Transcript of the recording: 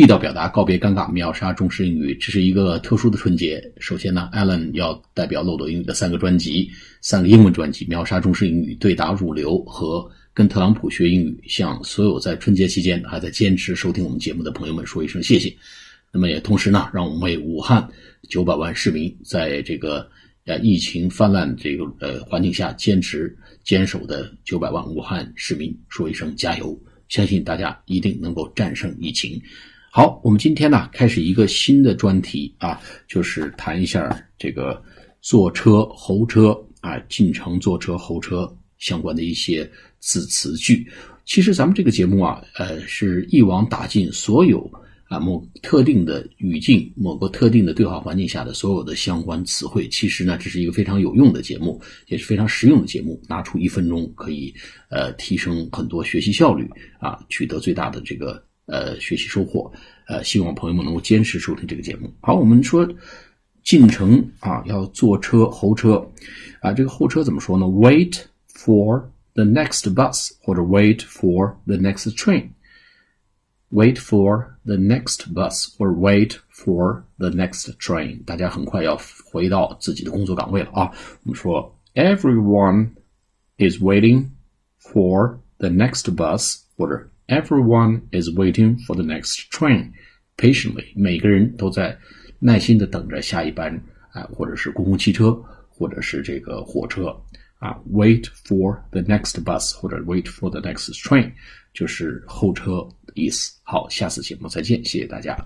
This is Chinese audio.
地道表达，告别尴尬，秒杀中式英语。这是一个特殊的春节。首先呢，Alan 要代表漏斗英语的三个专辑，三个英文专辑，秒杀中式英语，对答如流和跟特朗普学英语，向所有在春节期间还在坚持收听我们节目的朋友们说一声谢谢。那么也同时呢，让我们为武汉九百万市民在这个呃疫情泛滥这个呃环境下坚持坚守的九百万武汉市民说一声加油。相信大家一定能够战胜疫情。好，我们今天呢开始一个新的专题啊，就是谈一下这个坐车、候车啊，进城坐车、候车相关的一些字词句。其实咱们这个节目啊，呃，是一网打尽所有啊某特定的语境、某个特定的对话环境下的所有的相关词汇。其实呢，这是一个非常有用的节目，也是非常实用的节目。拿出一分钟可以呃提升很多学习效率啊，取得最大的这个。呃，学习收获，呃，希望朋友们能够坚持收听这个节目。好，我们说进城啊，要坐车候车啊，这个候车怎么说呢？Wait for the next bus 或者 wait for the next train。Wait for the next bus 或者 wait for the next train。大家很快要回到自己的工作岗位了啊。我们说，Everyone is waiting for the next bus 或者 Everyone is waiting for the next train patiently。每个人都在耐心的等着下一班啊，或者是公共汽车，或者是这个火车啊。Wait for the next bus 或者 wait for the next train 就是候车的意思。好，下次节目再见，谢谢大家。